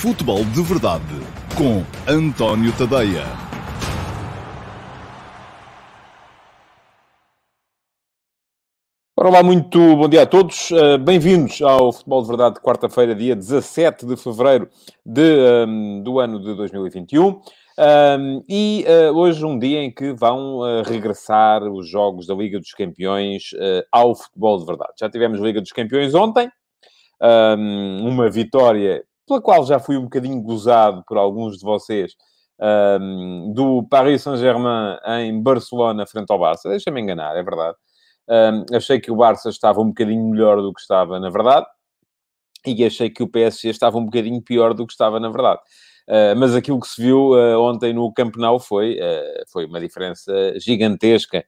Futebol de Verdade com António Tadeia. Olá, muito bom dia a todos. Uh, Bem-vindos ao Futebol de Verdade, quarta-feira, dia 17 de fevereiro de, um, do ano de 2021. Um, e uh, hoje um dia em que vão uh, regressar os jogos da Liga dos Campeões ao futebol de verdade. Já tivemos Liga dos Campeões ontem, um, uma vitória pela qual já fui um bocadinho gozado por alguns de vocês, um, do Paris Saint-Germain em Barcelona frente ao Barça. Deixa-me enganar, é verdade. Um, achei que o Barça estava um bocadinho melhor do que estava, na verdade, e achei que o PSG estava um bocadinho pior do que estava, na verdade. Uh, mas aquilo que se viu uh, ontem no Camp Nou foi, uh, foi uma diferença gigantesca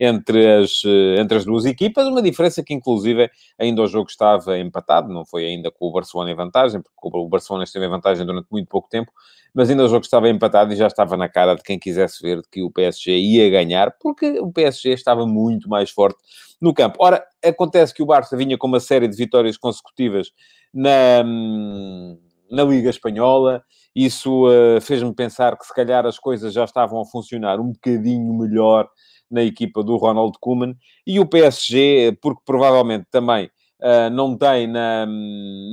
entre as, entre as duas equipas, uma diferença que, inclusive, ainda o jogo estava empatado, não foi ainda com o Barcelona em vantagem, porque o Barcelona esteve em vantagem durante muito pouco tempo, mas ainda o jogo estava empatado e já estava na cara de quem quisesse ver que o PSG ia ganhar, porque o PSG estava muito mais forte no campo. Ora, acontece que o Barça vinha com uma série de vitórias consecutivas na, na Liga Espanhola, isso uh, fez-me pensar que se calhar as coisas já estavam a funcionar um bocadinho melhor na equipa do Ronald Koeman, e o PSG, porque provavelmente também uh, não tem na,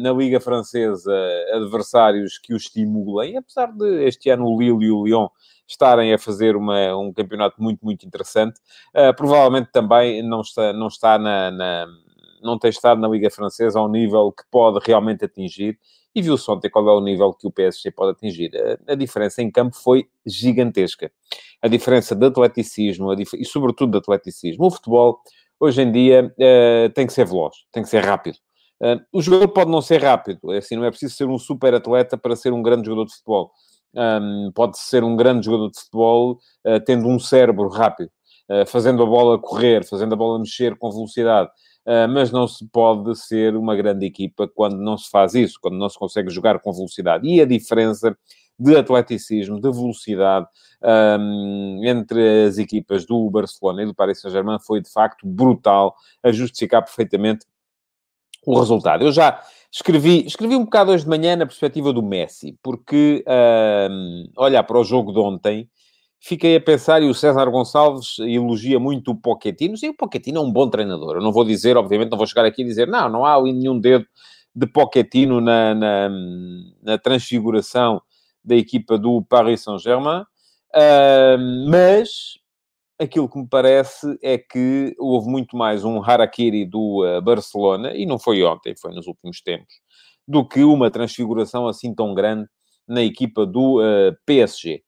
na Liga Francesa adversários que o estimulem, apesar de este ano o Lille e o Lyon estarem a fazer uma, um campeonato muito, muito interessante, uh, provavelmente também não está, não está na, na não tem estado na Liga Francesa ao nível que pode realmente atingir e viu-se ontem qual é o nível que o PSG pode atingir. A, a diferença em campo foi gigantesca. A diferença de atleticismo dif e, sobretudo, de atleticismo. O futebol, hoje em dia, uh, tem que ser veloz, tem que ser rápido. Uh, o jogador pode não ser rápido, é assim, não é preciso ser um super atleta para ser um grande jogador de futebol. Um, pode ser um grande jogador de futebol uh, tendo um cérebro rápido, fazendo a bola correr, fazendo a bola mexer com velocidade. Ah, mas não se pode ser uma grande equipa quando não se faz isso, quando não se consegue jogar com velocidade. E a diferença de atleticismo, de velocidade um, entre as equipas do Barcelona e do Paris Saint-Germain foi de facto brutal a justificar perfeitamente o resultado. Eu já escrevi, escrevi um bocado hoje de manhã na perspectiva do Messi, porque um, olhar para o jogo de ontem fiquei a pensar, e o César Gonçalves elogia muito o Pochettino, sim, o Pochettino é um bom treinador, eu não vou dizer, obviamente, não vou chegar aqui e dizer, não, não há nenhum dedo de Pochettino na, na, na transfiguração da equipa do Paris Saint-Germain, uh, mas aquilo que me parece é que houve muito mais um harakiri do uh, Barcelona, e não foi ontem, foi nos últimos tempos, do que uma transfiguração assim tão grande na equipa do uh, PSG.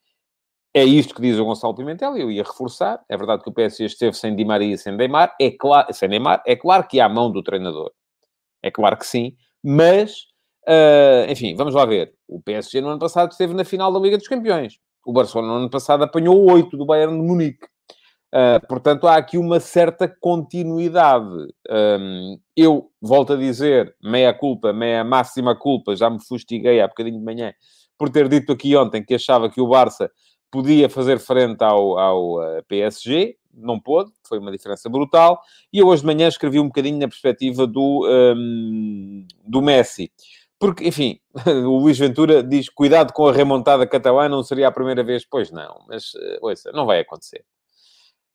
É isto que diz o Gonçalo Pimentel, eu ia reforçar. É verdade que o PSG esteve sem Di Maria e sem Neymar. É claro, sem Neymar, é claro que há a mão do treinador. É claro que sim. Mas, uh, enfim, vamos lá ver. O PSG no ano passado esteve na final da Liga dos Campeões. O Barcelona no ano passado apanhou oito do Bayern de Munique. Uh, portanto, há aqui uma certa continuidade. Um, eu volto a dizer, meia culpa, meia máxima culpa, já me fustiguei há bocadinho de manhã por ter dito aqui ontem que achava que o Barça podia fazer frente ao, ao uh, PSG, não pôde, foi uma diferença brutal. E eu hoje de manhã escrevi um bocadinho na perspectiva do, um, do Messi. Porque, enfim, o Luís Ventura diz, cuidado com a remontada catalã, não seria a primeira vez. Pois não, mas, uh, ouça, não vai acontecer.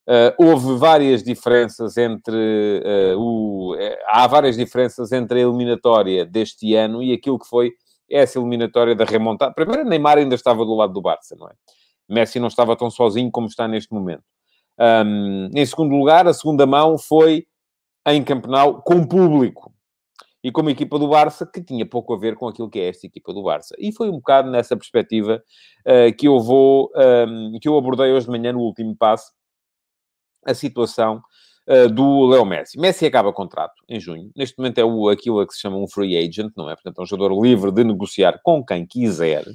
Uh, houve várias diferenças entre uh, o... há várias diferenças entre a eliminatória deste ano e aquilo que foi essa eliminatória da remontada. Primeiro, Neymar ainda estava do lado do Barça, não é? Messi não estava tão sozinho como está neste momento. Um, em segundo lugar, a segunda mão foi em Campenau com público e como equipa do Barça, que tinha pouco a ver com aquilo que é esta equipa do Barça. E foi um bocado nessa perspectiva uh, que eu vou, um, que eu abordei hoje de manhã no último passo, a situação uh, do Leo Messi. Messi acaba contrato em junho. Neste momento é o, aquilo que se chama um free agent, não é? Portanto, é um jogador livre de negociar com quem quiser.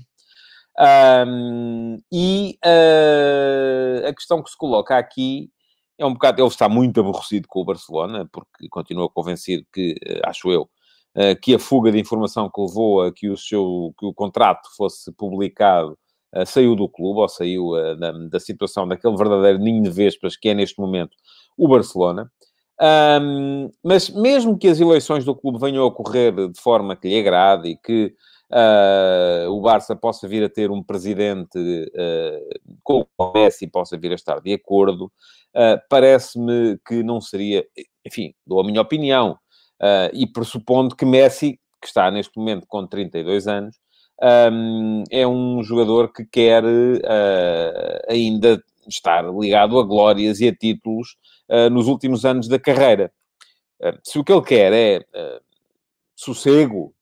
Um, e uh, a questão que se coloca aqui é um bocado. Ele está muito aborrecido com o Barcelona, porque continua convencido que, ah, acho eu, uh, que a fuga de informação que levou a que o, seu, que o contrato fosse publicado uh, saiu do clube, ou saiu da, da, situação daquele verdadeiro ninho de vespas que é neste momento o Barcelona. Um, mas mesmo que as eleições do clube venham a ocorrer de forma que lhe agrade e que uh, o Barça possa vir a ter um presidente uh, com o Messi possa vir a estar de acordo, uh, parece-me que não seria, enfim, dou a minha opinião, e pressupondo que Messi, que está neste momento com 32 anos, um, é um jogador que quer ainda estar ligado a glórias e a títulos nos últimos anos da carreira. se o que ele quer é sossego,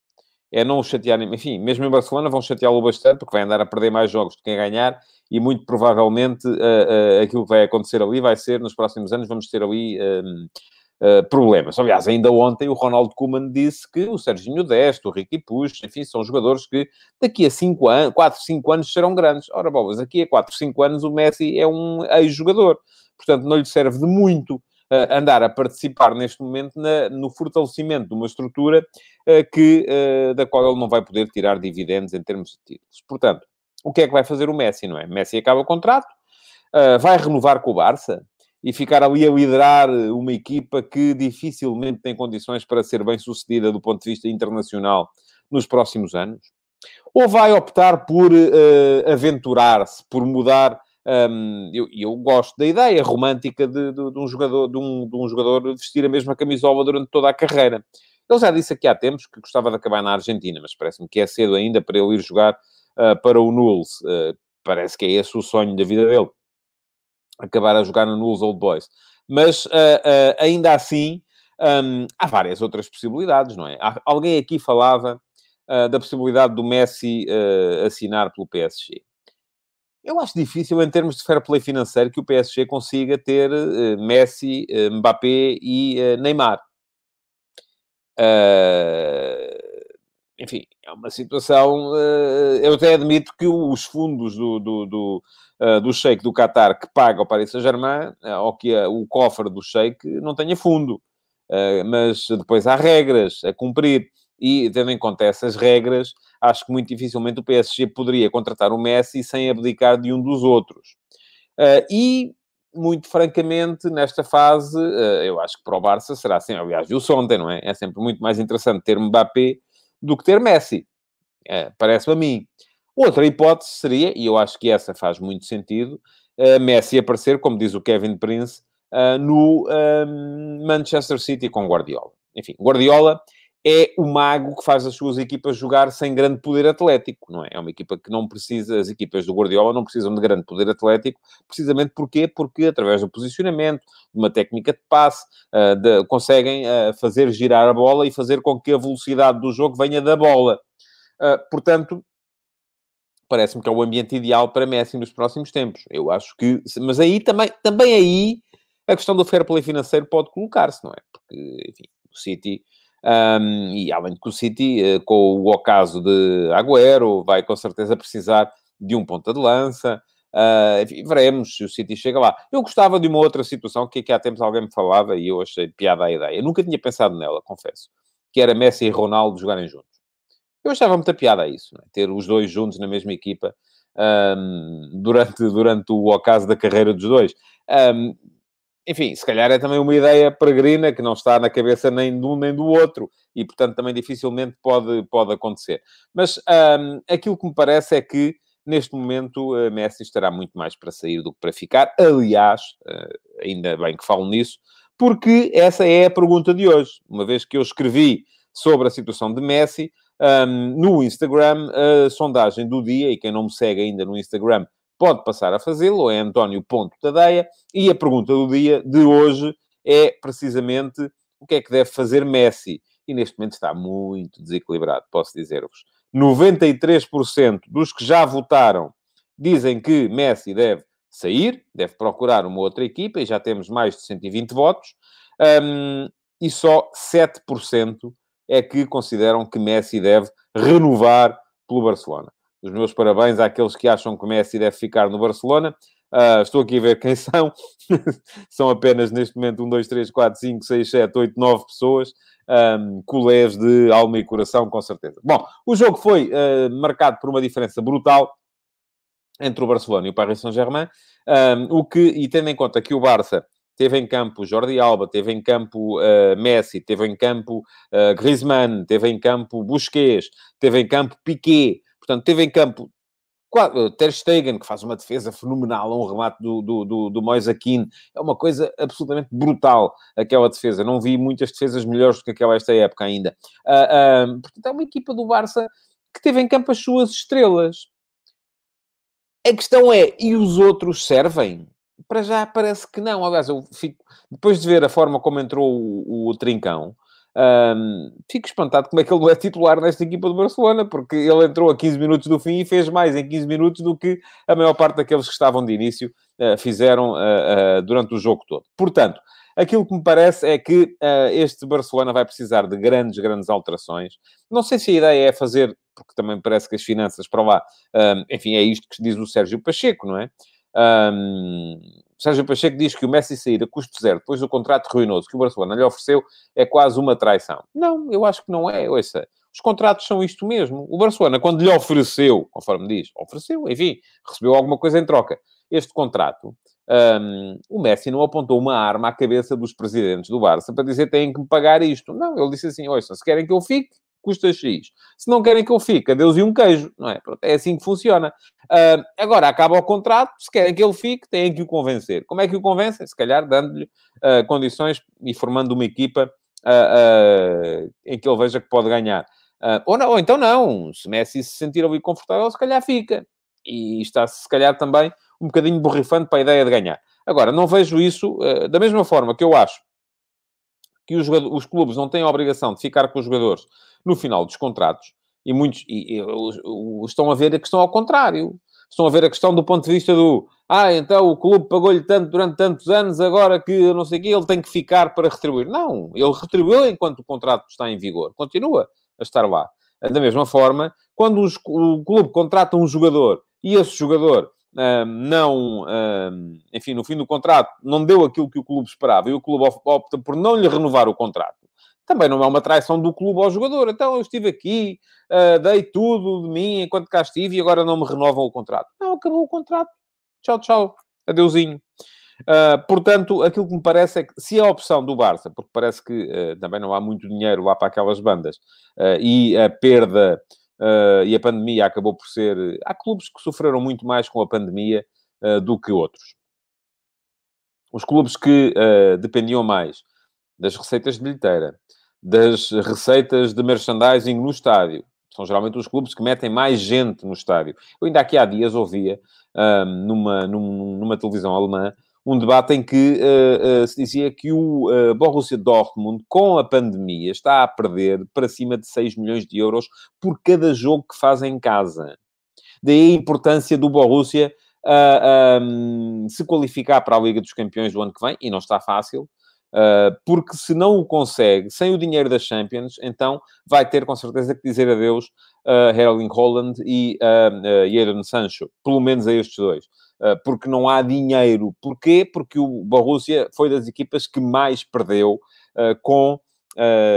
é não o chatear, enfim, mesmo em Barcelona vão chateá-lo bastante, porque vai andar a perder mais jogos do que a ganhar, e muito provavelmente uh, uh, aquilo que vai acontecer ali vai ser, nos próximos anos, vamos ter ali uh, problemas. Aliás, ainda ontem o Ronaldo Koeman disse que o Serginho Deste, o Ricky Push, enfim, são jogadores que daqui a 5 anos, 4, 5 anos serão grandes. Ora, bobas, daqui a 4, 5 anos o Messi é um ex-jogador, portanto não lhe serve de muito andar a participar neste momento na, no fortalecimento de uma estrutura uh, que, uh, da qual ele não vai poder tirar dividendos em termos de títulos. Portanto, o que é que vai fazer o Messi, não é? Messi acaba o contrato, vai renovar com o Barça e ficar ali a liderar uma equipa que dificilmente tem condições para ser bem sucedida do ponto de vista internacional nos próximos anos? Ou vai optar por uh, aventurar-se, por mudar um, eu, eu, gosto da ideia romântica de, de, de um jogador, de um, de um jogador vestir a mesma camisola durante toda a carreira. Ele já disse aqui há tempos que gostava de acabar na Argentina, mas parece-me que é cedo ainda para ele ir jogar uh, para o Nulls. Uh, parece que é esse o sonho da vida dele. Acabar a jogar no Nulls Old Boys. Mas, uh, ainda assim, um, há várias outras possibilidades, não é? Há, alguém aqui falava da possibilidade do Messi assinar pelo PSG. Eu acho difícil, em termos de fair play financeiro, que o PSG consiga ter uh, Messi, uh, Mbappé e uh, Neymar. enfim, é uma situação. eu até admito que os fundos do, do, do, do Sheik do Qatar que paga ao Paris Saint-Germain, ou que o cofre do Sheik não tenha fundo. mas depois há regras a cumprir e, tendo em conta essas regras, acho que muito dificilmente o PSG poderia contratar o Messi sem abdicar de um dos outros. Uh, e, muito francamente, nesta fase, uh, eu acho que para o Barça será assim. Aliás, viu-se ontem, não é? É sempre muito mais interessante ter Mbappé do que ter Messi. Uh, Parece-me a mim. Outra hipótese seria, e eu acho que essa faz muito sentido, Messi aparecer, como diz o Kevin Prince, no Manchester City com Guardiola. Enfim, Guardiola é o mago que faz as suas equipas jogar sem grande poder atlético, não é? É uma equipa que não precisa, as equipas do Guardiola não precisam de grande poder atlético, precisamente porquê? Porque através do posicionamento, de uma técnica de passe, uh, de, conseguem uh, fazer girar a bola e fazer com que a velocidade do jogo venha da bola. Uh, portanto, parece-me que é o ambiente ideal para Messi nos próximos tempos. Eu acho que... Mas aí também, também aí, a questão do fair play financeiro pode colocar-se, não é? Porque, enfim, o City um, e além de que o City, uh, com o ocaso de Agüero, vai com certeza precisar de um ponta de lança. Uh, enfim, veremos se o City chega lá. Eu gostava de uma outra situação que aqui há tempos alguém me falava e eu achei piada a ideia. Eu nunca tinha pensado nela, confesso. Que era Messi e Ronaldo jogarem juntos. Eu achava muita piada a isso, é? ter os dois juntos na mesma equipa um, durante, durante o ocaso da carreira dos dois. Um, enfim, se calhar é também uma ideia peregrina que não está na cabeça nem de um nem do outro e, portanto, também dificilmente pode, pode acontecer. Mas um, aquilo que me parece é que, neste momento, uh, Messi estará muito mais para sair do que para ficar. Aliás, uh, ainda bem que falo nisso, porque essa é a pergunta de hoje. Uma vez que eu escrevi sobre a situação de Messi um, no Instagram, a sondagem do dia, e quem não me segue ainda no Instagram pode passar a fazê-lo, é António Ponto Tadeia, e a pergunta do dia de hoje é precisamente o que é que deve fazer Messi. E neste momento está muito desequilibrado, posso dizer-vos. 93% dos que já votaram dizem que Messi deve sair, deve procurar uma outra equipa, e já temos mais de 120 votos, um, e só 7% é que consideram que Messi deve renovar pelo Barcelona. Os meus parabéns àqueles que acham que o Messi deve ficar no Barcelona. Uh, estou aqui a ver quem são. são apenas, neste momento, 1, 2, 3, 4, 5, 6, 7, 8, 9 pessoas. Um, colés de alma e coração, com certeza. Bom, o jogo foi uh, marcado por uma diferença brutal entre o Barcelona e o Paris Saint-Germain. Um, o que, e tendo em conta que o Barça teve em campo Jordi Alba, teve em campo uh, Messi, teve em campo uh, Griezmann, teve em campo Busquets, teve em campo Piquet, portanto, teve em campo Ter Stegen, que faz uma defesa fenomenal, um remate do, do, do, do. É uma coisa absolutamente brutal, aquela defesa. Não vi muitas defesas melhores do que aquela esta época ainda. Uh, uh, portanto, é uma equipa do Barça que teve em campo as suas estrelas. A questão é, e os outros servem? Para já parece que não. Aliás, eu fico... Depois de ver a forma como entrou o, o Trincão, um, fico espantado como é que ele não é titular nesta equipa do Barcelona, porque ele entrou a 15 minutos do fim e fez mais em 15 minutos do que a maior parte daqueles que estavam de início uh, fizeram uh, uh, durante o jogo todo. Portanto, aquilo que me parece é que este Barcelona vai precisar de grandes, grandes alterações. Não sei se a ideia é fazer, porque também parece que as finanças para lá, enfim, é isto que diz o Sérgio Pacheco, não é? Um, Sérgio Pacheco diz que o Messi sair a custo zero depois do contrato ruinoso que o Barcelona lhe ofereceu é quase uma traição. Não, eu acho que não é. Ouça, os contratos são isto mesmo. O Barcelona, quando lhe ofereceu, conforme diz, ofereceu, enfim, recebeu alguma coisa em troca. Este contrato, um, o Messi não apontou uma arma à cabeça dos presidentes do Barça para dizer têm que me pagar isto. Não, ele disse assim: ouça, se querem que eu fique, custa X. Se não querem que eu fique, adeus e um queijo, não é? É assim que funciona. Uh, agora, acaba o contrato, se querem que ele fique, têm que o convencer. Como é que o convencem? Se calhar dando-lhe uh, condições e formando uma equipa uh, em que ele veja que pode ganhar. ou, não, ou então não, se Messi se sentir ali confortável, se calhar fica. E está, se calhar, também um bocadinho borrifando para a ideia de ganhar. Agora, não vejo isso da mesma forma que eu acho que os, os, clubes não têm a obrigação de ficar com os jogadores no final dos contratos, e muitos e, e, estão a ver a questão ao contrário. Estão a ver a questão do ponto de vista do ah, então o clube pagou-lhe tanto durante tantos anos, agora que não sei o quê, ele tem que ficar para retribuir. Não, ele retribuiu enquanto o contrato está em vigor. Continua a estar lá. Da mesma forma, quando os, o clube contrata um jogador e esse jogador não, enfim, no fim do contrato, não deu aquilo que o clube esperava e o clube opta por não lhe renovar o contrato, também não é uma traição do clube ao jogador. Então eu estive aqui, uh, dei tudo de mim enquanto cá estive e agora não me renovam o contrato. Não, acabou o contrato. Tchau, tchau. Adeusinho. Uh, portanto, aquilo que me parece é que se a opção do Barça, porque parece que uh, também não há muito dinheiro lá para aquelas bandas, e a perda e a pandemia acabou por ser. Há clubes que sofreram muito mais com a pandemia do que outros. Os clubes que dependiam mais das receitas de bilheteira, das receitas de merchandising no estádio. São geralmente os clubes que metem mais gente no estádio. Eu ainda aqui há dias ouvia, um, numa, numa televisão alemã, um debate em que uh, uh, se dizia que o uh, Borussia Dortmund, com a pandemia, está a perder para cima de 6 milhões de euros por cada jogo que faz em casa. Daí a importância do Borussia um, se qualificar para a Liga dos Campeões do ano que vem, e não está fácil, porque se não o consegue, sem o dinheiro das Champions, então vai ter com certeza que dizer adeus a Erling Holland e a uh, Sancho, pelo menos a estes dois. Uh, porque não há dinheiro. Porquê? Porque o Borussia foi das equipas que mais perdeu com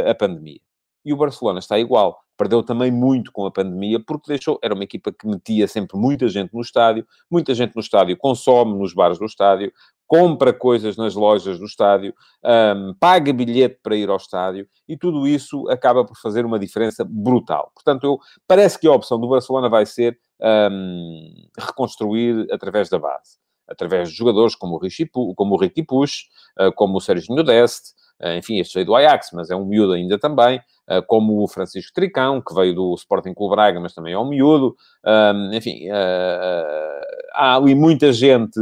a pandemia. E o Barcelona está igual. Perdeu também muito com a pandemia, porque deixou... Era uma equipa que metia sempre muita gente no estádio. Muita gente no estádio consome nos bares do estádio compra coisas nas lojas do estádio, um, paga bilhete para ir ao estádio e tudo isso acaba por fazer uma diferença brutal. Portanto, eu, parece que a opção do Barcelona vai ser um, reconstruir através da base. Através de jogadores como o, como o Ricky Push, uh, como o Sérgio Deste, enfim, este veio do Ajax, mas é um miúdo ainda também, uh, como o Francisco Tricão, que veio do Sporting Clube Braga, mas também é um miúdo, um, enfim, há ali muita gente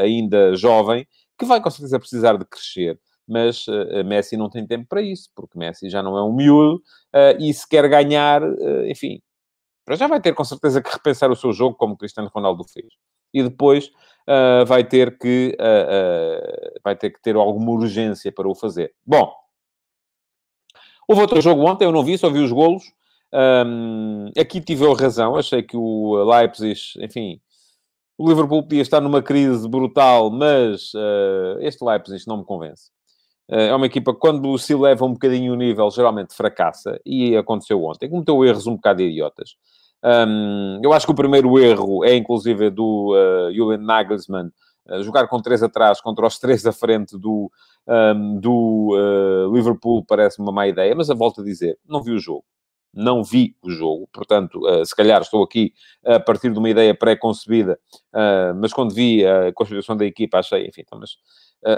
ainda jovem que vai com certeza precisar de crescer. Mas Messi não tem tempo para isso, porque Messi já não é um miúdo e se quer ganhar, enfim, para já vai ter com certeza que repensar o seu jogo, como Cristiano Ronaldo fez. E depois vai ter que vai ter que ter alguma urgência para o fazer. Bom, houve outro jogo ontem, eu não vi, só vi os golos. Um, aqui tive eu razão, achei que o Leipzig, enfim, o Liverpool podia estar numa crise brutal, mas uh, este Leipzig não me convence. Uh, é uma equipa que, quando se leva um bocadinho o nível, geralmente fracassa, e aconteceu ontem. Cometeu erros um bocado idiotas. Um, eu acho que o primeiro erro é, inclusive, do uh, Julian Nagelsmann, jogar com três atrás contra os três à frente do, um, do uh, Liverpool parece uma má ideia, mas a volto a dizer, não vi o jogo. Não vi o jogo, portanto, uh, se calhar estou aqui a partir de uma ideia pré-concebida, uh, mas quando vi a constituição da equipa achei, enfim, então, mas,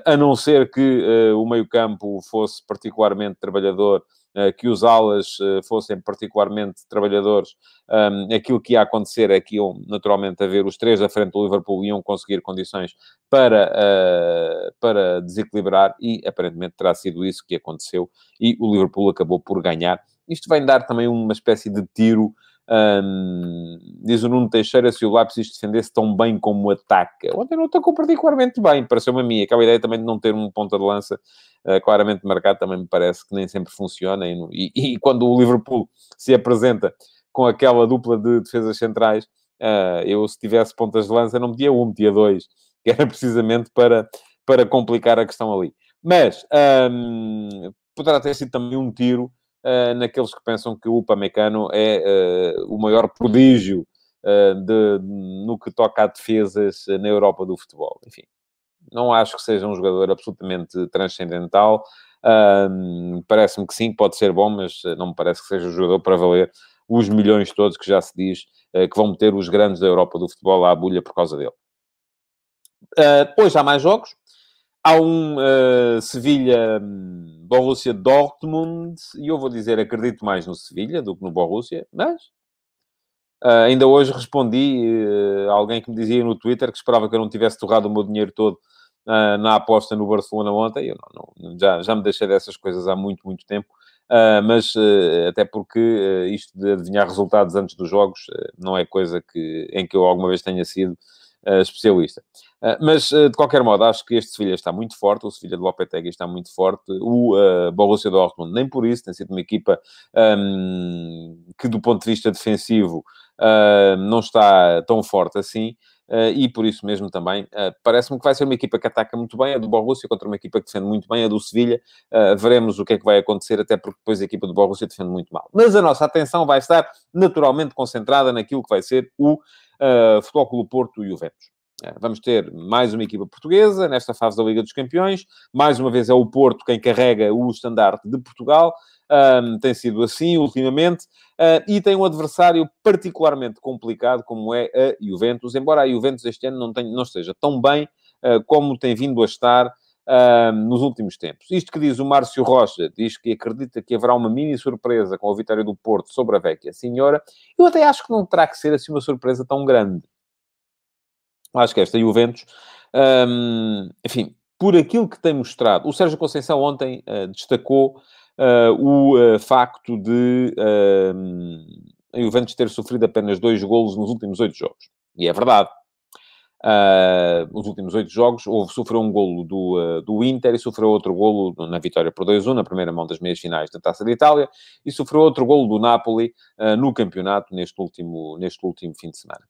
a não ser que o meio-campo fosse particularmente trabalhador eh, que os alas eh, fossem particularmente trabalhadores, um, aquilo que ia acontecer é que iam naturalmente haver os três à frente do Liverpool iam conseguir condições para, uh, para desequilibrar e aparentemente terá sido isso que aconteceu e o Liverpool acabou por ganhar. Isto vai dar também uma espécie de tiro um, diz o Nuno Teixeira se o Leipzig defendesse tão bem como ataca. Ontem não atacou particularmente bem, pareceu-me a mim. Aquela ideia também de não ter um ponta de lança uh, claramente marcado também me parece que nem sempre funciona. E, e, e, quando o Liverpool se apresenta com aquela dupla de defesas centrais, uh, eu se tivesse pontas de lança não metia um, metia dois, que era precisamente para, para complicar a questão ali. Mas um, poderá ter sido também um tiro naqueles que pensam que o Upamecano é uh, o maior prodígio uh, de, no que toca a defesas na Europa do futebol. Enfim, não acho que seja um jogador absolutamente transcendental. Parece-me que sim, pode ser bom, mas não me parece que seja um jogador para valer os milhões todos que já se diz que vão meter os grandes da Europa do futebol à agulha por causa dele. depois há mais jogos. Há um uh, Sevilha Borussia Dortmund, e eu vou dizer, acredito mais no Sevilha do que no Borussia, mas uh, ainda hoje respondi uh, a alguém que me dizia no Twitter que esperava que eu não tivesse torrado o meu dinheiro todo uh, na aposta no Barcelona ontem. Eu não, não, já, já me deixei dessas coisas há muito, muito tempo. mas até porque isto de adivinhar resultados antes dos jogos não é coisa que, em que eu alguma vez tenha sido uh, especialista. Uh, mas, uh, de qualquer modo, acho que este Sevilha está muito forte, o Sevilha de Lopetegui está muito forte, o Borussia Dortmund nem por isso, tem sido uma equipa um, que, do ponto de vista defensivo, não está tão forte assim. Uh, e por isso mesmo também uh, parece-me que vai ser uma equipa que ataca muito bem, a do Borussia contra uma equipa que defende muito bem, a do Sevilha. Uh, veremos o que é que vai acontecer, até porque depois a equipa do Borussia defende muito mal. Mas a nossa atenção vai estar naturalmente concentrada naquilo que vai ser o uh, Futebol Clube Porto e o Juventus. Uh, vamos ter mais uma equipa portuguesa nesta fase da Liga dos Campeões. Mais uma vez é o Porto quem carrega o estandarte de Portugal. Um, tem sido assim ultimamente. Uh, e tem um adversário particularmente complicado, como é a Juventus. Embora a Juventus este ano não, tenha, não esteja tão bem uh, como tem vindo a estar uh, nos últimos tempos. Isto que diz o Márcio Rocha, diz que acredita que haverá uma mini surpresa com a vitória do Porto sobre a Vecchia Senhora. Eu até acho que não terá que ser assim uma surpresa tão grande. Acho que esta Juventus, um, enfim, por aquilo que tem mostrado, o Sérgio Conceição ontem uh, destacou o uh, facto de a Juventus ter sofrido apenas dois golos nos últimos oito jogos. E é verdade. Uh, os últimos oito jogos, houve, sofreu um golo do, uh, do Inter e sofreu outro golo na vitória por 2-1, na primeira mão das meias finais da Taça de Itália, e sofreu outro golo do Napoli uh, no campeonato neste último, neste último fim de semana.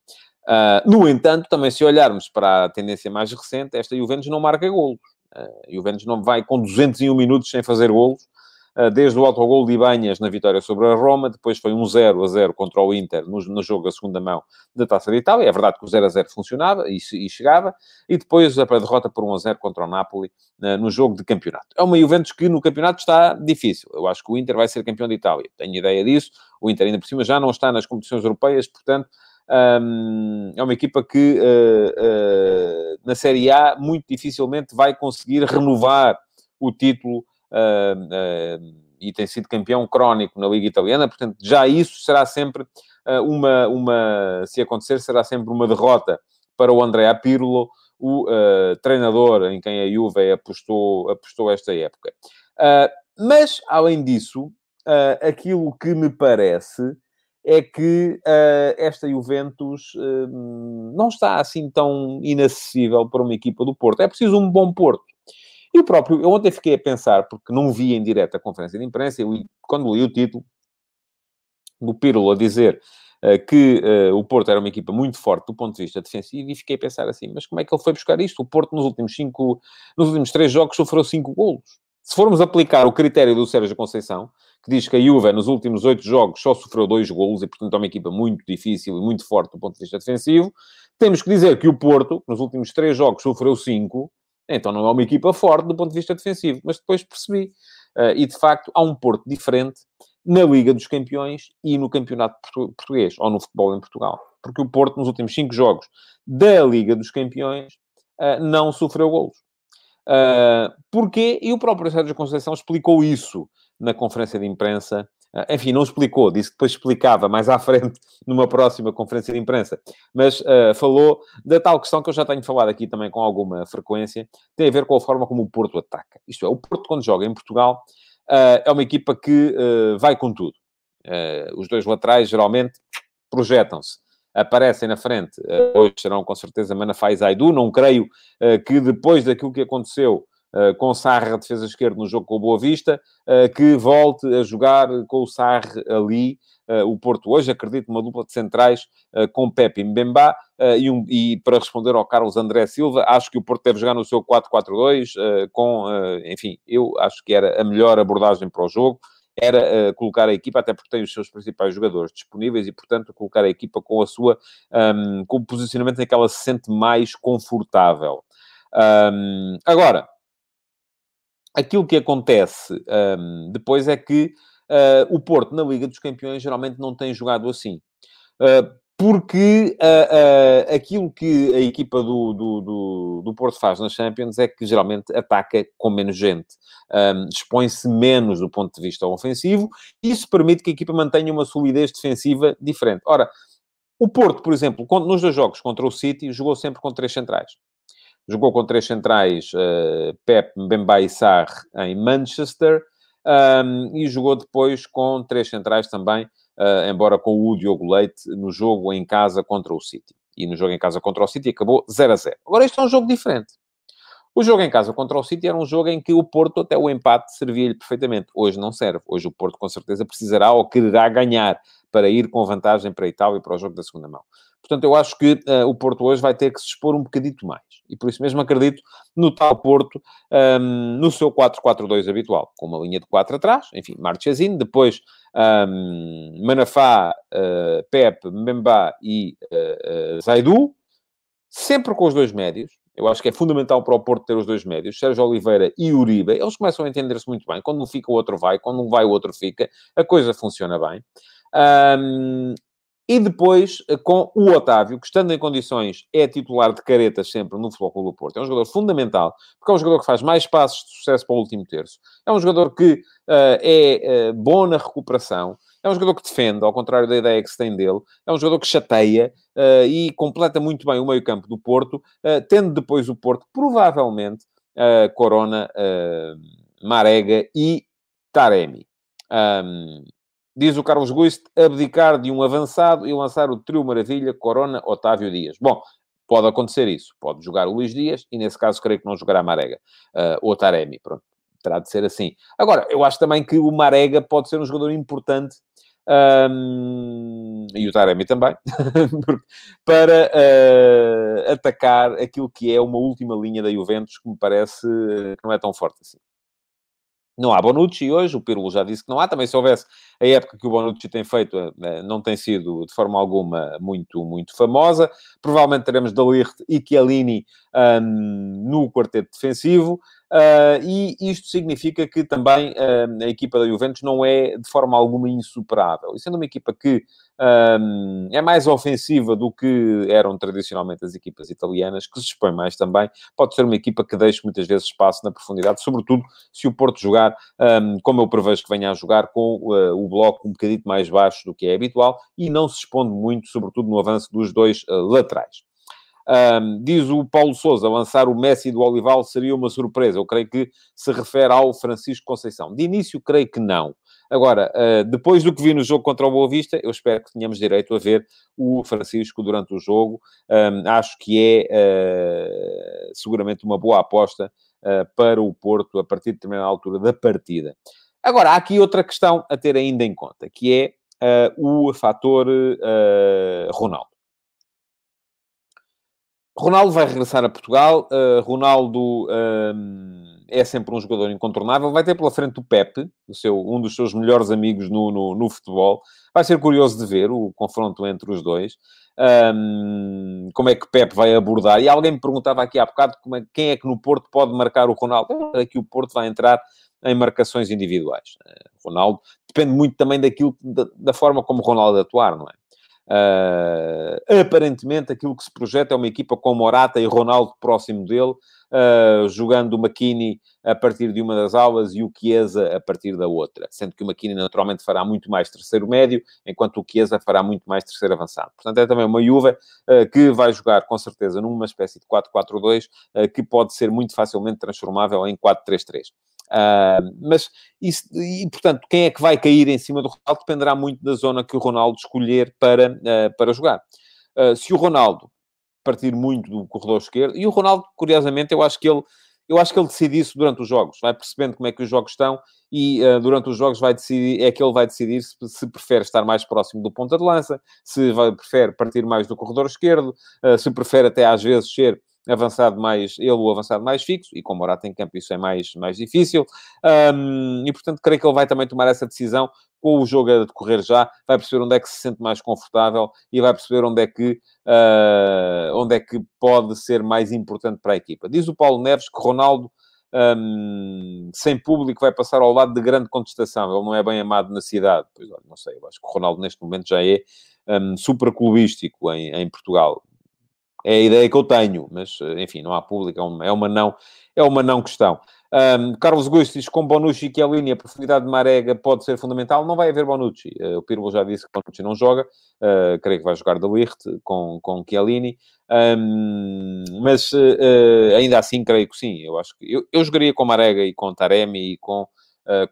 no entanto, também se olharmos para a tendência mais recente, esta Juventus não marca golos. a Juventus não vai com 201 minutos sem fazer golos, ah, desde o autogol de Ibanhas na vitória sobre a Roma, depois foi um 0 a 0 contra o Inter no, no jogo a segunda mão da Taça de Itália. É verdade que o 0 a 0 funcionava e, e chegava, e depois a derrota por 1 a 0 contra o Napoli uh, no jogo de campeonato. É uma Juventus que no campeonato está difícil. Eu acho que o Inter vai ser campeão de Itália. Tenho ideia disso. O Inter ainda por cima já não está nas competições europeias, portanto, um, é uma equipa que uh, uh, na Série A muito dificilmente vai conseguir renovar o título e tem sido campeão crónico na Liga Italiana, portanto, já isso será sempre ah, uma, uma, se acontecer, será sempre uma derrota para o André Pirlo, o uh, treinador em quem a Juve apostou, apostou esta época. Uh, mas, além disso, uh, aquilo que me parece é que esta Juventus não está assim tão inacessível para uma equipa do Porto. É preciso um bom Porto. E o próprio, eu ontem fiquei a pensar, porque não vi em direto a conferência de imprensa, eu, quando li o título do Pirlo a dizer uh, que uh, o Porto era uma equipa muito forte do ponto de vista defensivo, e fiquei a pensar assim, mas como é que ele foi buscar isto? O Porto nos últimos cinco, nos últimos três jogos sofreu cinco golos. Se formos aplicar o critério do Sérgio Conceição, que diz que a Juve nos últimos oito jogos só sofreu dois golos e, portanto, é uma equipa muito difícil e muito forte do ponto de vista defensivo, temos que dizer que o Porto, nos últimos três jogos, sofreu cinco, então não é uma equipa forte do ponto de vista defensivo. Mas depois percebi. Uh, e, de facto, há um Porto diferente na Liga dos Campeões e no Campeonato Português, ou no futebol em Portugal. Porque o Porto, nos últimos cinco jogos da Liga dos Campeões, uh, não sofreu golos. Uh, porquê? E o próprio Sérgio Conceição explicou isso na conferência de imprensa enfim, não explicou, disse que depois explicava mais à frente numa próxima conferência de imprensa, mas uh, falou da tal questão que eu já tenho falado aqui também com alguma frequência, tem a ver com a forma como o Porto ataca. Isto é, o Porto, quando joga em Portugal, uh, é uma equipa que uh, vai com tudo. os dois laterais, geralmente, projetam-se. Aparecem na frente, hoje serão com certeza Manafá e Zaidu. Não creio que depois daquilo que aconteceu com Sarra, defesa esquerda, no jogo com o Boa Vista, uh, que volte a jogar com o Sarra ali. Uh, o Porto hoje, acredito, uma dupla de centrais com Pepe Mbemba. E, um, e, para responder ao Carlos André Silva, acho que o Porto deve jogar no seu 4-4-2, com, enfim, eu acho que era a melhor abordagem para o jogo era uh, colocar a equipa, até porque tem os seus principais jogadores disponíveis e, portanto, colocar a equipa com a sua, um, com o posicionamento em que ela se sente mais confortável. Um, agora, aquilo que acontece um, depois é que uh, o Porto, na Liga dos Campeões, geralmente não tem jogado assim. Uh, porque uh, uh, aquilo que a equipa do, do, do, do, Porto faz nas Champions é que geralmente ataca com menos gente, um, expõe-se menos do ponto de vista ofensivo, isso permite que a equipa mantenha uma solidez defensiva diferente. Ora, o Porto, por exemplo, nos dois jogos contra o City, jogou sempre com três centrais. Jogou com três centrais, uh, Pep, Mbemba e Sarr em Manchester, um, e jogou depois com três centrais também, uh, embora com o Diogo Leite, no jogo em casa contra o City. E no jogo em casa contra o City acabou 0 a 0. Agora, este é um jogo diferente. O jogo em casa contra o City era um jogo em que o Porto, até o empate, servia-lhe perfeitamente. Hoje não serve. Hoje o Porto, com certeza, precisará ou quererá ganhar para ir com vantagem para a Itália e para o jogo da segunda mão. Portanto, eu acho que uh, o Porto hoje vai ter que se expor um bocadito mais. E por isso mesmo acredito no tal Porto, um, ehm, no seu 4-4-2 habitual, com uma linha de 4 atrás, enfim, Marchesino, depois um, ehm, Manafá, uh, Pep, Mbemba e uh, Zaidu, sempre com os dois médios. Eu acho que é fundamental para o Porto ter os dois médios, Sérgio Oliveira e Uribe. Eles começam a entender-se muito bem. Quando um fica, o outro vai. Quando um vai, o outro fica. A coisa funciona bem. Um, e depois eh, com o Otávio, que estando em condições é titular de caretas sempre no Clube do Porto. É um jogador fundamental, porque é um jogador que faz mais passos de sucesso para o último terço. É um jogador que uh, é uh, bom na recuperação. É um jogador que defende, ao contrário da ideia que se tem dele. É um jogador que chateia uh, e completa muito bem o meio-campo do Porto, tendo depois o Porto, provavelmente, Corona, Marega e Taremi. Um, diz o Carlos Guist, abdicar de um avançado e lançar o trio Maravilha, Corona, Otávio Dias. Bom, pode acontecer isso. Pode jogar o Luís Dias e, nesse caso, creio que não jogará Marega. Uh, ou Taremi, pronto. Terá de ser assim. Agora, eu acho também que o Marega pode ser um jogador importante um, e o Taremi também, para uh, atacar aquilo que é uma última linha da Juventus que me parece que não é tão forte assim. Não há Bonucci hoje, o Pirlo já disse que não há. Também se houvesse a época que o Bonucci tem feito, eh, não tem sido de forma alguma muito, muito famosa. Provavelmente teremos Dalirte e Chiellini um, no quarteto defensivo. Uh, e isto significa que também uh, a equipa da Juventus não é de forma alguma insuperável. E sendo uma equipa que um, é mais ofensiva do que eram tradicionalmente as equipas italianas, que se expõe mais também, pode ser uma equipa que deixe muitas vezes espaço na profundidade, sobretudo se o Porto jogar, um, como eu prevejo que venha a jogar, com uh, o bloco um bocadito mais baixo do que é habitual e não se expondo muito, sobretudo no avanço dos dois laterais. Um, diz o Paulo Souza, lançar o Messi do Olival seria uma surpresa. Eu creio que se refere ao Francisco Conceição. De início, creio que não. Agora, uh, depois do que vi no jogo contra o Boa Vista, eu espero que tenhamos direito a ver o Francisco durante o jogo. Um, acho que é uh, seguramente uma boa aposta uh, para o Porto a partir de determinada altura da partida. Agora, há aqui outra questão a ter ainda em conta, que é o fator Ronaldo. Ronaldo vai regressar a Portugal. Uh, Ronaldo uh, é sempre um jogador incontornável. Vai ter pela frente o Pepe, o seu, um dos seus melhores amigos no, no, no futebol. Vai ser curioso de ver o confronto entre os dois. Um, como é que Pepe vai abordar? E alguém me perguntava aqui há bocado é, quem é que no Porto pode marcar o Ronaldo. Aqui o Porto vai entrar em marcações individuais. Uh, Ronaldo depende muito também daquilo, da, da forma como Ronaldo atuar, não é? Uh, aparentemente, aquilo que se projeta é uma equipa com Morata e Ronaldo próximo dele, uh, jogando o McKinney a partir de uma das aulas e o Chiesa a partir da outra. Sendo que o McKinney naturalmente fará muito mais terceiro médio, enquanto o Chiesa fará muito mais terceiro avançado. Portanto, é também uma Juve uh, que vai jogar com certeza numa espécie de 4-4-2 que pode ser muito facilmente transformável em 4-3-3. Uh, mas isso, e portanto, quem é que vai cair em cima do Ronaldo dependerá muito da zona que o Ronaldo escolher para, uh, para jogar. Uh, se o Ronaldo partir muito do corredor esquerdo, e o Ronaldo, curiosamente, eu acho que ele. Eu acho que ele decide isso durante os jogos, vai percebendo como é que os jogos estão e durante os jogos vai decidir, é que ele vai decidir se, se prefere estar mais próximo do ponta de lança, se vai, prefere partir mais do corredor esquerdo, se prefere até às vezes ser avançado mais, ele o avançado mais fixo, e com Morata em campo isso é mais, mais difícil, um, e portanto creio que ele vai também tomar essa decisão com o jogo a decorrer já, vai perceber onde é que se sente mais confortável e vai perceber onde é que, uh, onde é que pode ser mais importante para a equipa. Diz o Paulo Neves que Ronaldo um, sem público vai passar ao lado de grande contestação. Ele não é bem amado na cidade. Pois olha, não sei, eu acho que o Ronaldo neste momento já é um, super clubístico em, em Portugal. É a ideia que eu tenho, mas, enfim, não há público, é uma, é uma, não, é uma não questão. Um, Carlos Gusto diz com Bonucci e Chiellini a profundidade de Marega pode ser fundamental. Não vai haver Bonucci. Uh, o Pirlo já disse que Bonucci não joga. Uh, creio que vai jogar de Ligt com, com Chiellini. Um, mas uh, ainda assim, creio que sim. Eu acho que eu, eu jogaria com Marega e com Taremi e com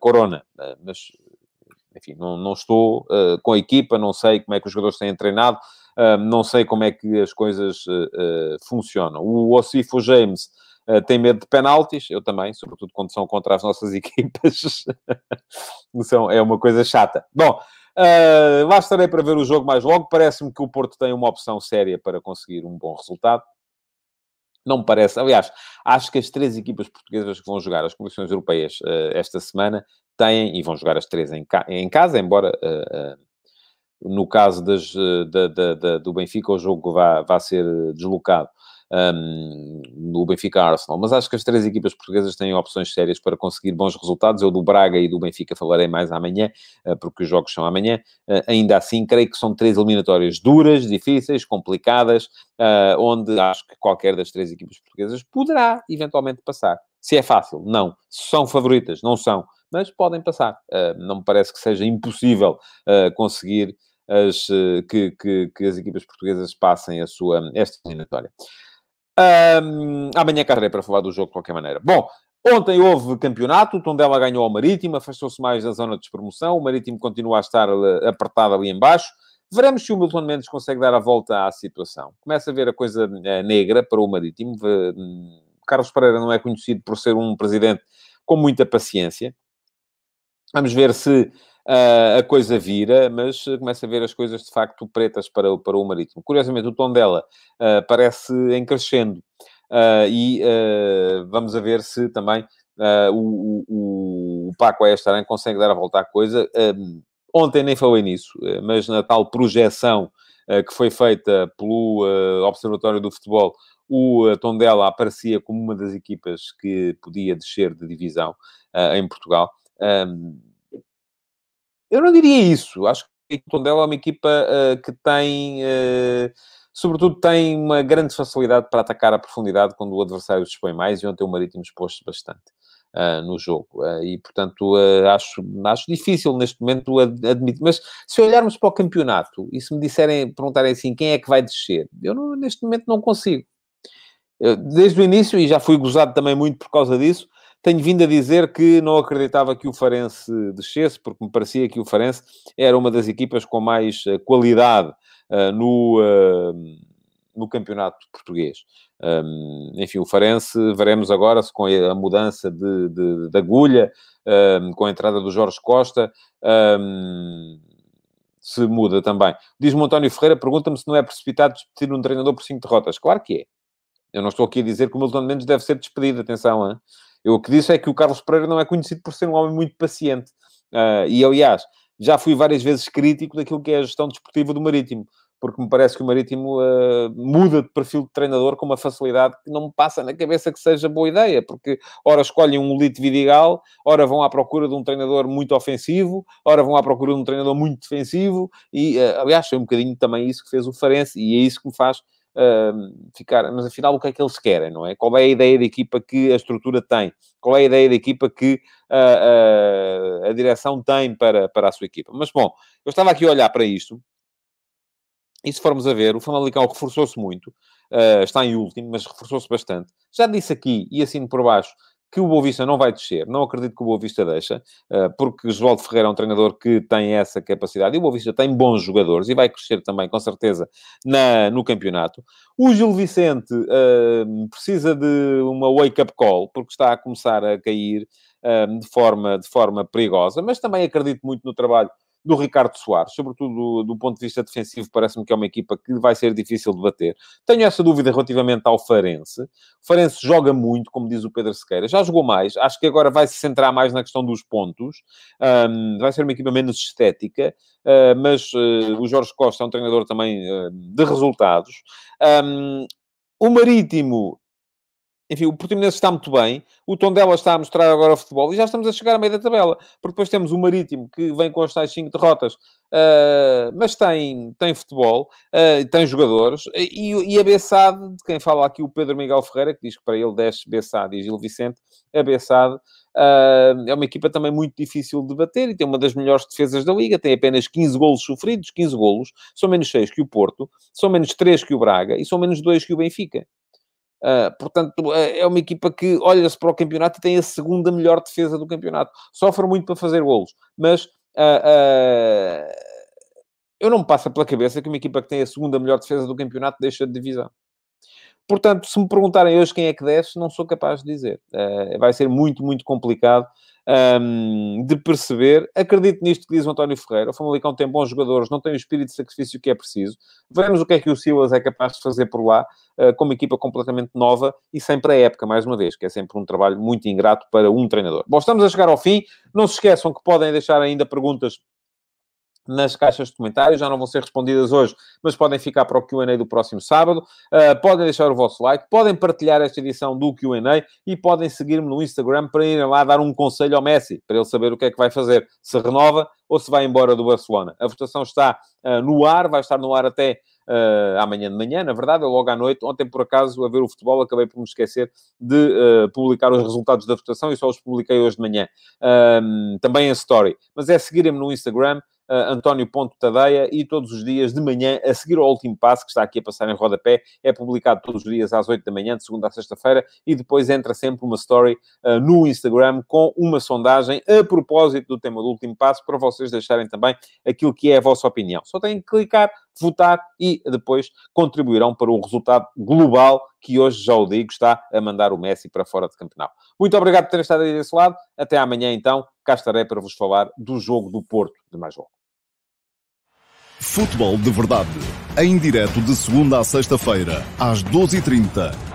Corona. mas, enfim, não, não estou com a equipa, não sei como é que os jogadores têm treinado. Uh, não sei como é que as coisas uh, funcionam. O Ocifo James tem medo de penaltis, eu também, sobretudo quando são contra as nossas equipas. são, é uma coisa chata. Bom, Uh, lá estarei para ver o jogo mais logo. Parece-me que o Porto tem uma opção séria para conseguir um bom resultado. Não me parece. Aliás, acho que as três equipas portuguesas que vão jogar as competições europeias uh, esta semana têm, e vão jogar as três em, ca em casa, embora uh, no caso das, eh, da, da, da, do Benfica, o jogo vai, vai ser deslocado um, no Benfica Arsenal. Mas acho que as três equipas portuguesas têm opções sérias para conseguir bons resultados. Eu do Braga e do Benfica falarei mais amanhã, uh, porque os jogos são amanhã. Uh, ainda assim, creio que são três eliminatórias duras, difíceis, complicadas, onde acho que qualquer das três equipas portuguesas poderá eventualmente passar. Se é fácil, não. São favoritas, não são. Mas podem passar. não me parece que seja impossível conseguir as, eh, que, que, que, as equipas portuguesas passem a sua, esta eliminatória. Um, amanhã carrei para falar do jogo de qualquer maneira. Bom, ontem houve campeonato, o Tondela ganhou ao Marítimo, afastou-se mais da zona de despromoção, o Marítimo continua a estar eh, apertado ali embaixo. Veremos se o Milton Mendes consegue dar a volta à situação. Começa a ver a coisa é, negra para o Marítimo. Hum, Carlos Pereira não é conhecido por ser um presidente com muita paciência. Vamos ver se uh, a coisa vira, mas começa a ver as coisas de facto pretas para, para o Marítimo. Curiosamente, o tom dela uh, parece em crescendo uh, e vamos a ver se também o, o, o Paco Aestaran consegue dar a volta à coisa. ontem nem falei nisso, mas na tal projeção que foi feita pelo Observatório do Futebol, o Tondela aparecia como uma das equipas que podia descer de divisão em Portugal. Um, eu não diria isso. Acho que o Tondela é uma equipa uh, que tem, uh, sobretudo, tem uma grande facilidade para atacar a profundidade quando o adversário expõe mais, e ontem o Marítimo expôs-se bastante. Uh, no jogo. Uh, e, portanto, uh, acho, acho difícil neste momento admitir. Mas se olharmos para o campeonato e se me disserem, perguntarem assim, quem é que vai descer? Eu não, neste momento não consigo. desde o início, e já fui gozado também muito por causa disso, tenho vindo a dizer que não acreditava que o Farense descesse, porque me parecia que o Farense era uma das equipas com mais uh, qualidade uh, no, uh, no campeonato português. Um, enfim, o Farense, veremos agora se com a mudança de, de, de agulha, um, com a entrada do Jorge Costa, um, se muda também. Diz-me António Ferreira, pergunta-me se não é precipitado despedir um treinador por cinco derrotas. Claro que é. Eu não estou aqui a dizer que o Milton Mendes deve ser despedido, atenção, hein? Eu o que disse é que o Carlos Pereira não é conhecido por ser um homem muito paciente. Uh, e, aliás, já fui várias vezes crítico daquilo que é a gestão desportiva do Marítimo porque me parece que o Marítimo uh, muda de perfil de treinador com uma facilidade que não me passa na cabeça que seja boa ideia, porque ora escolhem um Lito Vidigal, ora vão à procura de um treinador muito ofensivo, ora vão à procura de um treinador muito defensivo, e uh, aliás, foi um bocadinho também isso que fez o Farense, e é isso que me faz uh, ficar, mas afinal o que é que eles querem, não é? Qual é a ideia da equipa que a estrutura tem? Qual é a ideia da equipa que uh, uh, a direção tem para, para a sua equipa? Mas bom, eu estava aqui a olhar para isto e se formos a ver, o Famalicão reforçou-se muito, uh, está em último, mas reforçou-se bastante. Já disse aqui, e assim por baixo, que o Boa Vista não vai descer. Não acredito que o Boa Vista deixa, uh, porque Josualdo Ferreira é um treinador que tem essa capacidade. E o Boa Vista tem bons jogadores e vai crescer também, com certeza, na, no campeonato. O Gil Vicente uh, precisa de uma wake-up call, porque está a começar a cair de, forma, de forma perigosa, mas também acredito muito no trabalho do Ricardo Soares, sobretudo do, do ponto de vista defensivo, parece-me que é uma equipa que vai ser difícil de bater. Tenho essa dúvida relativamente ao Farense. O Farense joga muito, como diz o Pedro Sequeira, já jogou mais, acho que agora vai se centrar mais na questão dos pontos, um, vai ser uma equipa menos estética, uh, mas uh, o Jorge Costa é um treinador também uh, de resultados. Um, o Marítimo enfim, o Portimonense está muito bem, o Tondela está a mostrar agora o futebol e já estamos a chegar a meio da tabela, porque depois temos o Marítimo que vem com as tais 5 derrotas, uh, mas tem, tem futebol, uh, tem jogadores, e, e a Bessade, de quem fala aqui o Pedro Miguel Ferreira, que diz que para ele desce Bessade e Gil Vicente, a Bessade uh, é uma equipa também muito difícil de bater e tem uma das melhores defesas da Liga, tem apenas 15 golos sofridos, 15 golos, são menos 6 que o Porto, são menos 3 que o Braga e são menos 2 que o Benfica. Uh, portanto, uh, é uma equipa que olha-se para o campeonato e tem a segunda melhor defesa do campeonato. Sofre muito para fazer golos, mas uh, eu não me passa pela cabeça que uma equipa que tem a segunda melhor defesa do campeonato deixa de divisão. Portanto, se me perguntarem hoje quem é que desce, não sou capaz de dizer. vai ser muito, muito complicado um, de perceber. Acredito nisto que diz o António Ferreira. O Famalicão tem bons jogadores, não tem o espírito de sacrifício que é preciso. Veremos o que é que o Silas é capaz de fazer por lá, uh, com uma equipa completamente nova e sempre a época, mais uma vez, que é sempre um trabalho muito ingrato para um treinador. Bom, estamos a chegar ao fim. Não se esqueçam que podem deixar ainda perguntas nas caixas de comentários, já não vão ser respondidas hoje, mas podem ficar para o Q&A do próximo sábado. Uh, podem deixar o vosso like, podem partilhar esta edição do Q&A e podem seguir-me no Instagram para irem lá dar um conselho ao Messi, para ele saber o que é que vai fazer, se renova ou se vai embora do Barcelona. A votação está uh, no ar, vai estar no ar até uh, amanhã de manhã, na verdade, logo à noite. Ontem, por acaso, a ver o futebol, acabei por me esquecer de uh, publicar os resultados da votação e só os publiquei hoje de manhã. também em story. Mas é seguirem-me no Instagram, uh, António Ponto Tadeia, e todos os dias de manhã, a seguir ao último passo, que está aqui a passar em rodapé, é publicado todos os dias às 8 da manhã, de segunda a sexta-feira, e depois entra sempre uma story uh, no Instagram com uma sondagem a propósito do tema do último passo, para vocês deixarem também aquilo que é a vossa opinião. Só têm que clicar, votar e depois contribuirão para o resultado global que hoje, já o digo, está a mandar o Messi para fora de campeonato. Muito obrigado por terem estado aí desse lado. Até amanhã, então. Cá estarei para vos falar do jogo do Porto de mais logo. Futebol de Verdade. Em direto de segunda a sexta-feira, às 12h30